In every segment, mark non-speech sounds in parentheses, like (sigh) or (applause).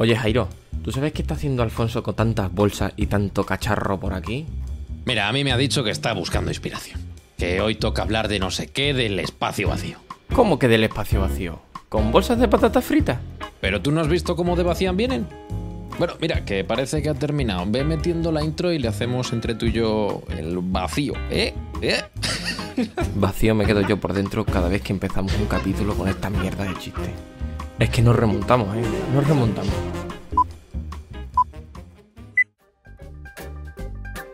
Oye, Jairo, ¿tú sabes qué está haciendo Alfonso con tantas bolsas y tanto cacharro por aquí? Mira, a mí me ha dicho que está buscando inspiración. Que hoy toca hablar de no sé qué del espacio vacío. ¿Cómo que del espacio vacío? ¿Con bolsas de patatas fritas? ¿Pero tú no has visto cómo de vacían vienen? Bueno, mira, que parece que ha terminado. Ve metiendo la intro y le hacemos entre tú y yo el vacío. ¿Eh? ¿Eh? (laughs) Vacío me quedo yo por dentro cada vez que empezamos un capítulo con esta mierda de chiste. Es que nos remontamos, ¿eh? Nos remontamos.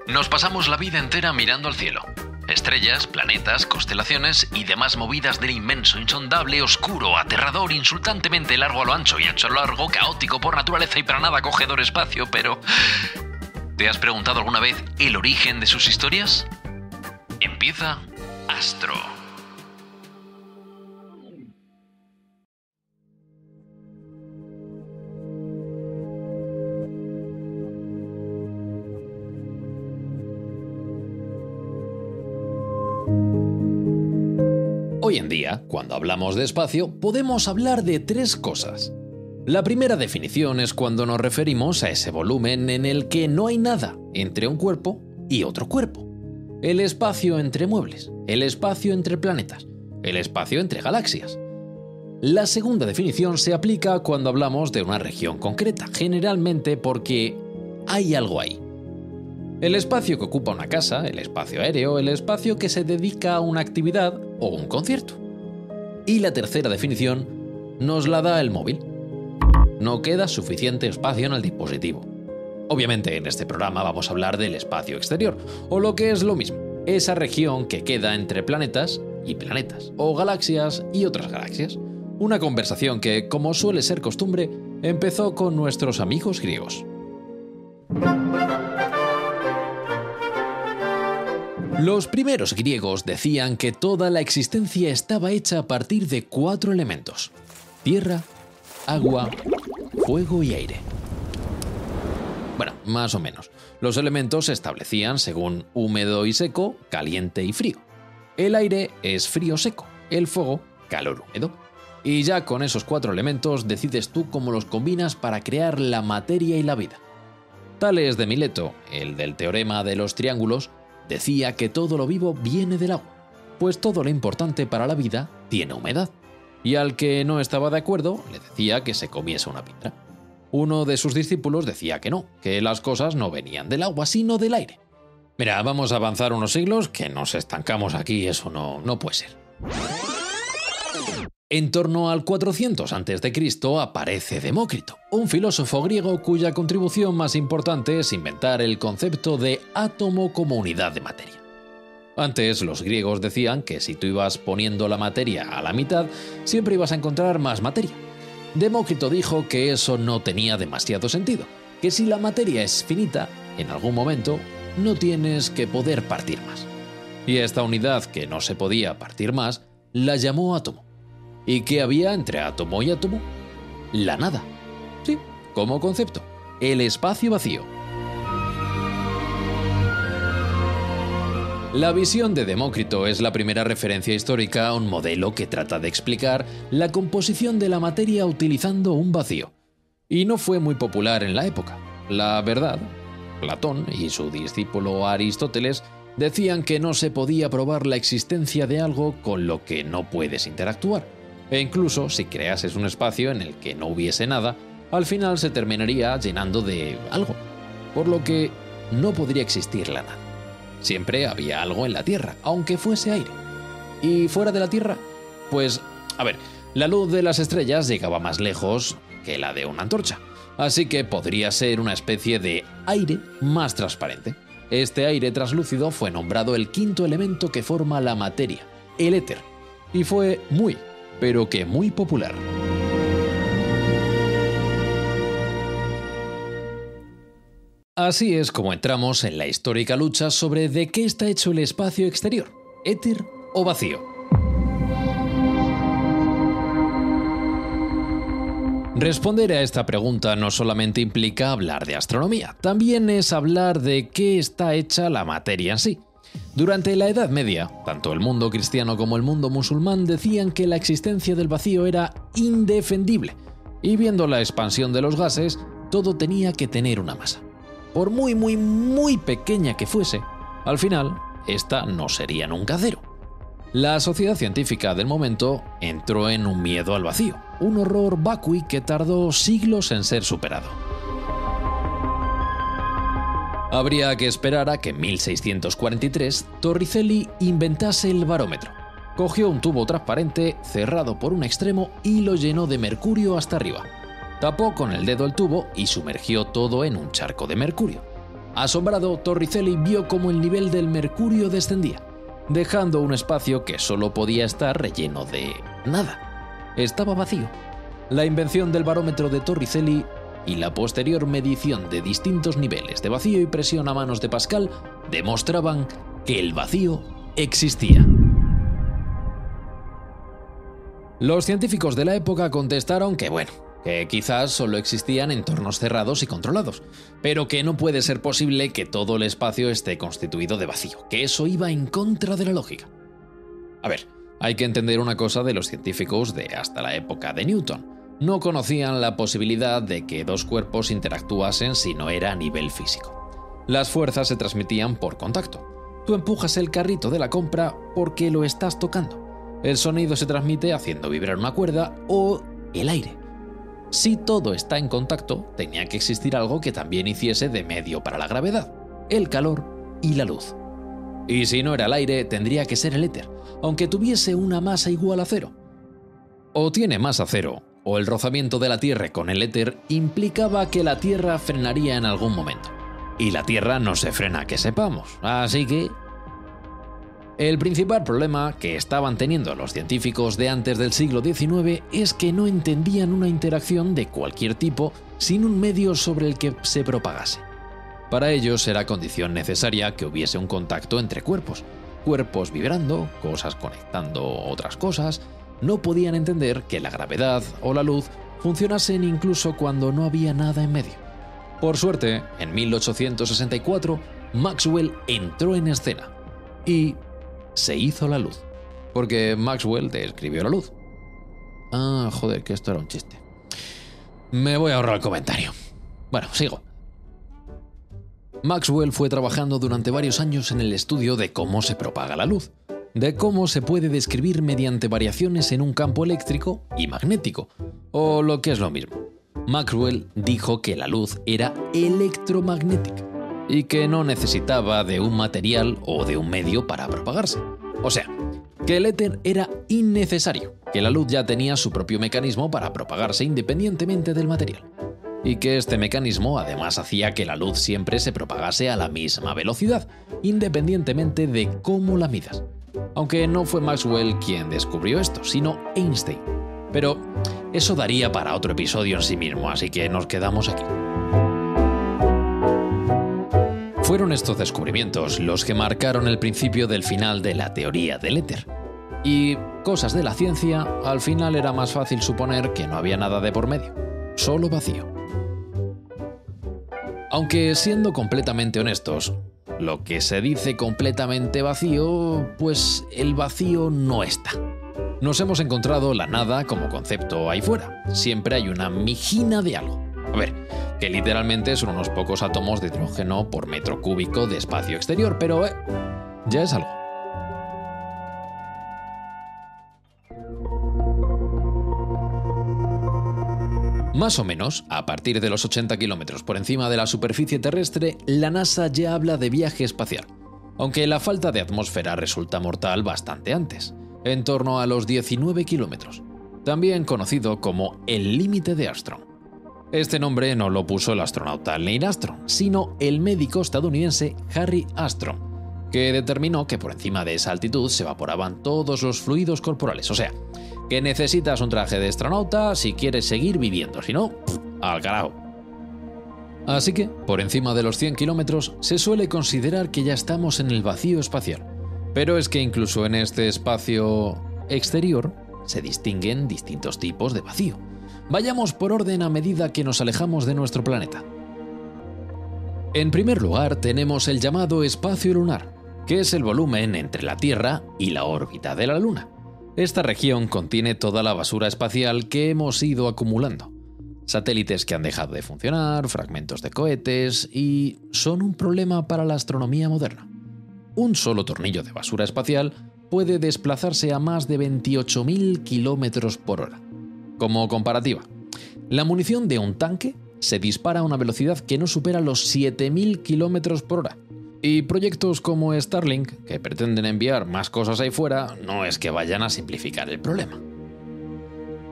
Nos pasamos la vida entera mirando al cielo. Estrellas, planetas, constelaciones y demás movidas del inmenso, insondable, oscuro, aterrador, insultantemente largo a lo ancho y ancho a lo largo, caótico por naturaleza y para nada acogedor espacio, pero... ¿Te has preguntado alguna vez el origen de sus historias? Empieza Astro. Cuando hablamos de espacio, podemos hablar de tres cosas. La primera definición es cuando nos referimos a ese volumen en el que no hay nada entre un cuerpo y otro cuerpo. El espacio entre muebles, el espacio entre planetas, el espacio entre galaxias. La segunda definición se aplica cuando hablamos de una región concreta, generalmente porque hay algo ahí. El espacio que ocupa una casa, el espacio aéreo, el espacio que se dedica a una actividad o un concierto. Y la tercera definición nos la da el móvil. No queda suficiente espacio en el dispositivo. Obviamente en este programa vamos a hablar del espacio exterior, o lo que es lo mismo, esa región que queda entre planetas y planetas, o galaxias y otras galaxias. Una conversación que, como suele ser costumbre, empezó con nuestros amigos griegos. Los primeros griegos decían que toda la existencia estaba hecha a partir de cuatro elementos. Tierra, agua, fuego y aire. Bueno, más o menos. Los elementos se establecían según húmedo y seco, caliente y frío. El aire es frío seco, el fuego calor húmedo. Y ya con esos cuatro elementos decides tú cómo los combinas para crear la materia y la vida. Tales de Mileto, el del teorema de los triángulos, decía que todo lo vivo viene del agua, pues todo lo importante para la vida tiene humedad. Y al que no estaba de acuerdo, le decía que se comiese una piedra. Uno de sus discípulos decía que no, que las cosas no venían del agua, sino del aire. Mira, vamos a avanzar unos siglos, que nos estancamos aquí, eso no, no puede ser. En torno al 400 a.C. aparece Demócrito, un filósofo griego cuya contribución más importante es inventar el concepto de átomo como unidad de materia. Antes los griegos decían que si tú ibas poniendo la materia a la mitad, siempre ibas a encontrar más materia. Demócrito dijo que eso no tenía demasiado sentido, que si la materia es finita, en algún momento no tienes que poder partir más. Y esta unidad que no se podía partir más, la llamó átomo. ¿Y qué había entre átomo y átomo? La nada. Sí, como concepto, el espacio vacío. La visión de Demócrito es la primera referencia histórica a un modelo que trata de explicar la composición de la materia utilizando un vacío. Y no fue muy popular en la época. La verdad, Platón y su discípulo Aristóteles decían que no se podía probar la existencia de algo con lo que no puedes interactuar. E incluso si creases un espacio en el que no hubiese nada, al final se terminaría llenando de algo, por lo que no podría existir la nada. Siempre había algo en la Tierra, aunque fuese aire. ¿Y fuera de la Tierra? Pues, a ver, la luz de las estrellas llegaba más lejos que la de una antorcha, así que podría ser una especie de aire más transparente. Este aire translúcido fue nombrado el quinto elemento que forma la materia, el éter, y fue muy, pero que muy popular. Así es como entramos en la histórica lucha sobre de qué está hecho el espacio exterior, éter o vacío. Responder a esta pregunta no solamente implica hablar de astronomía, también es hablar de qué está hecha la materia en sí. Durante la Edad Media, tanto el mundo cristiano como el mundo musulmán decían que la existencia del vacío era indefendible, Y viendo la expansión de los gases, todo tenía que tener una masa. Por muy, muy, muy pequeña que fuese, al final, esta no sería nunca cero. La sociedad científica del momento entró en un miedo al vacío, un horror vacui que tardó siglos en ser superado. Habría que esperar a que en 1643 Torricelli inventase el barómetro. Cogió un tubo transparente cerrado por un extremo y lo llenó de mercurio hasta arriba. Tapó con el dedo el tubo y sumergió todo en un charco de mercurio. Asombrado, Torricelli vio cómo el nivel del mercurio descendía, dejando un espacio que solo podía estar relleno de nada. Estaba vacío. La invención del barómetro de Torricelli y la posterior medición de distintos niveles de vacío y presión a manos de Pascal demostraban que el vacío existía. Los científicos de la época contestaron que bueno, que quizás solo existían entornos cerrados y controlados, pero que no puede ser posible que todo el espacio esté constituido de vacío, que eso iba en contra de la lógica. A ver, hay que entender una cosa de los científicos de hasta la época de Newton no conocían la posibilidad de que dos cuerpos interactuasen si no era a nivel físico. Las fuerzas se transmitían por contacto. Tú empujas el carrito de la compra porque lo estás tocando. El sonido se transmite haciendo vibrar una cuerda o el aire. Si todo está en contacto, tenía que existir algo que también hiciese de medio para la gravedad, el calor y la luz. Y si no era el aire, tendría que ser el éter, aunque tuviese una masa igual a cero. O tiene masa cero, o el rozamiento de la Tierra con el éter implicaba que la Tierra frenaría en algún momento. Y la Tierra no se frena, que sepamos. Así que... El principal problema que estaban teniendo los científicos de antes del siglo XIX es que no entendían una interacción de cualquier tipo sin un medio sobre el que se propagase. Para ellos era condición necesaria que hubiese un contacto entre cuerpos, cuerpos vibrando, cosas conectando otras cosas, no podían entender que la gravedad o la luz funcionasen incluso cuando no había nada en medio. Por suerte, en 1864, Maxwell entró en escena y se hizo la luz. Porque Maxwell describió la luz. Ah, joder, que esto era un chiste. Me voy a ahorrar el comentario. Bueno, sigo. Maxwell fue trabajando durante varios años en el estudio de cómo se propaga la luz de cómo se puede describir mediante variaciones en un campo eléctrico y magnético, o lo que es lo mismo. Maxwell dijo que la luz era electromagnética y que no necesitaba de un material o de un medio para propagarse. O sea, que el éter era innecesario, que la luz ya tenía su propio mecanismo para propagarse independientemente del material, y que este mecanismo además hacía que la luz siempre se propagase a la misma velocidad, independientemente de cómo la midas aunque no fue Maxwell quien descubrió esto, sino Einstein. Pero eso daría para otro episodio en sí mismo, así que nos quedamos aquí. Fueron estos descubrimientos los que marcaron el principio del final de la teoría del éter. Y cosas de la ciencia, al final era más fácil suponer que no había nada de por medio, solo vacío. Aunque siendo completamente honestos, lo que se dice completamente vacío, pues el vacío no está. Nos hemos encontrado la nada como concepto ahí fuera. Siempre hay una mijina de algo. A ver, que literalmente son unos pocos átomos de hidrógeno por metro cúbico de espacio exterior, pero eh, ya es algo. Más o menos, a partir de los 80 kilómetros por encima de la superficie terrestre, la NASA ya habla de viaje espacial, aunque la falta de atmósfera resulta mortal bastante antes, en torno a los 19 kilómetros, también conocido como el límite de Armstrong. Este nombre no lo puso el astronauta Neil Armstrong, sino el médico estadounidense Harry Armstrong, que determinó que por encima de esa altitud se evaporaban todos los fluidos corporales, o sea, que necesitas un traje de astronauta si quieres seguir viviendo, si no, al carajo. Así que, por encima de los 100 kilómetros, se suele considerar que ya estamos en el vacío espacial. Pero es que incluso en este espacio exterior se distinguen distintos tipos de vacío. Vayamos por orden a medida que nos alejamos de nuestro planeta. En primer lugar tenemos el llamado espacio lunar, que es el volumen entre la Tierra y la órbita de la Luna. Esta región contiene toda la basura espacial que hemos ido acumulando. satélites que han dejado de funcionar, fragmentos de cohetes y son un problema para la astronomía moderna. Un solo tornillo de basura espacial puede desplazarse a más de 28.000 km por hora. Como comparativa, la munición de un tanque se dispara a una velocidad que no supera los 7.000 km por hora. Y proyectos como Starlink, que pretenden enviar más cosas ahí fuera, no es que vayan a simplificar el problema.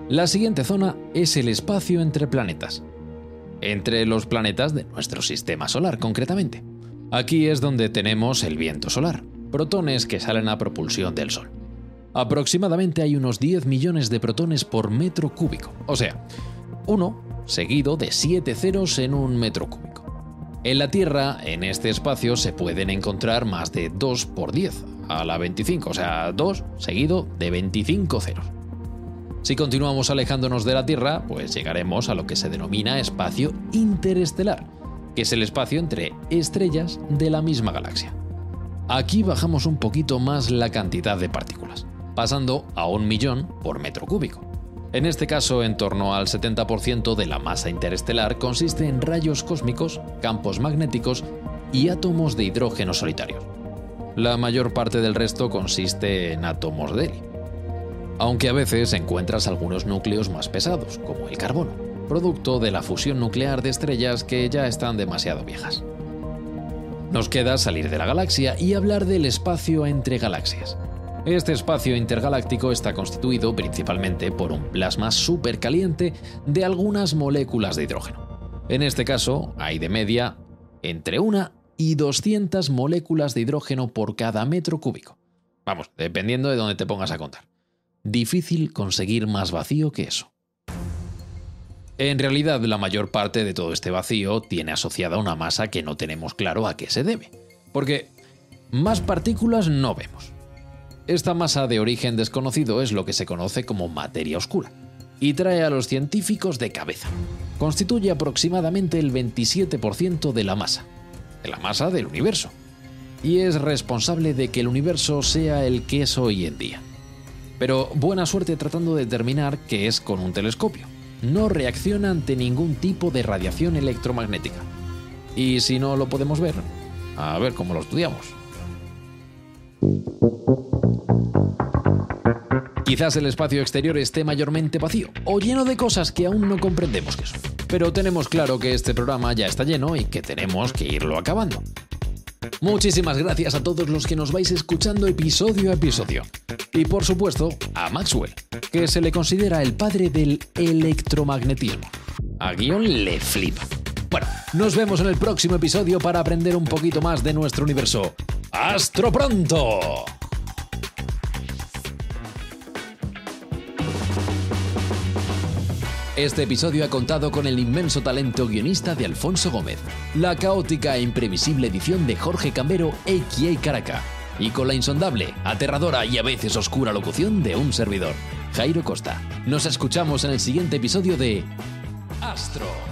La siguiente zona es el espacio entre planetas. Entre los planetas de nuestro sistema solar, concretamente. Aquí es donde tenemos el viento solar, protones que salen a propulsión del Sol. Aproximadamente hay unos 10 millones de protones por metro cúbico, o sea, uno seguido de 7 ceros en un metro cúbico. En la Tierra, en este espacio, se pueden encontrar más de 2 por 10, a la 25, o sea, 2 seguido de 25 ceros. Si continuamos alejándonos de la Tierra, pues llegaremos a lo que se denomina espacio interestelar, que es el espacio entre estrellas de la misma galaxia. Aquí bajamos un poquito más la cantidad de partículas, pasando a un millón por metro cúbico. En este caso, en torno al 70% de la masa interestelar consiste en rayos cósmicos, campos magnéticos y átomos de hidrógeno solitarios. La mayor parte del resto consiste en átomos de helio aunque a veces encuentras algunos núcleos más pesados, como el carbono, producto de la fusión nuclear de estrellas que ya están demasiado viejas. Nos queda salir de la galaxia y hablar del espacio entre galaxias. Este espacio intergaláctico está constituido principalmente por un plasma supercaliente de algunas moléculas de hidrógeno. En este caso, hay de media entre una y 200 moléculas de hidrógeno por cada metro cúbico. Vamos, dependiendo de dónde te pongas a contar. Difícil conseguir más vacío que eso. En realidad, la mayor parte de todo este vacío tiene asociada una masa que no tenemos claro a qué se debe. Porque más partículas no vemos. Esta masa de origen desconocido es lo que se conoce como materia oscura y trae a los científicos de cabeza. Constituye aproximadamente el 27% de la masa, de la masa del universo, y es responsable de que el universo sea el que es hoy en día. Pero buena suerte tratando de determinar qué es con un telescopio. No reacciona ante ningún tipo de radiación electromagnética. Y si no lo podemos ver, a ver cómo lo estudiamos. Quizás el espacio exterior esté mayormente vacío o lleno de cosas que aún no comprendemos qué son. Pero tenemos claro que este programa ya está lleno y que tenemos que irlo acabando. Muchísimas gracias a todos los que nos vais escuchando episodio a episodio. Y por supuesto, a Maxwell, que se le considera el padre del electromagnetismo. A guion le flipa. Bueno, nos vemos en el próximo episodio para aprender un poquito más de nuestro universo. ¡Astro pronto! Este episodio ha contado con el inmenso talento guionista de Alfonso Gómez, la caótica e imprevisible edición de Jorge Cambero, a.k.a. Caraca, y con la insondable, aterradora y a veces oscura locución de un servidor, Jairo Costa. Nos escuchamos en el siguiente episodio de Astro.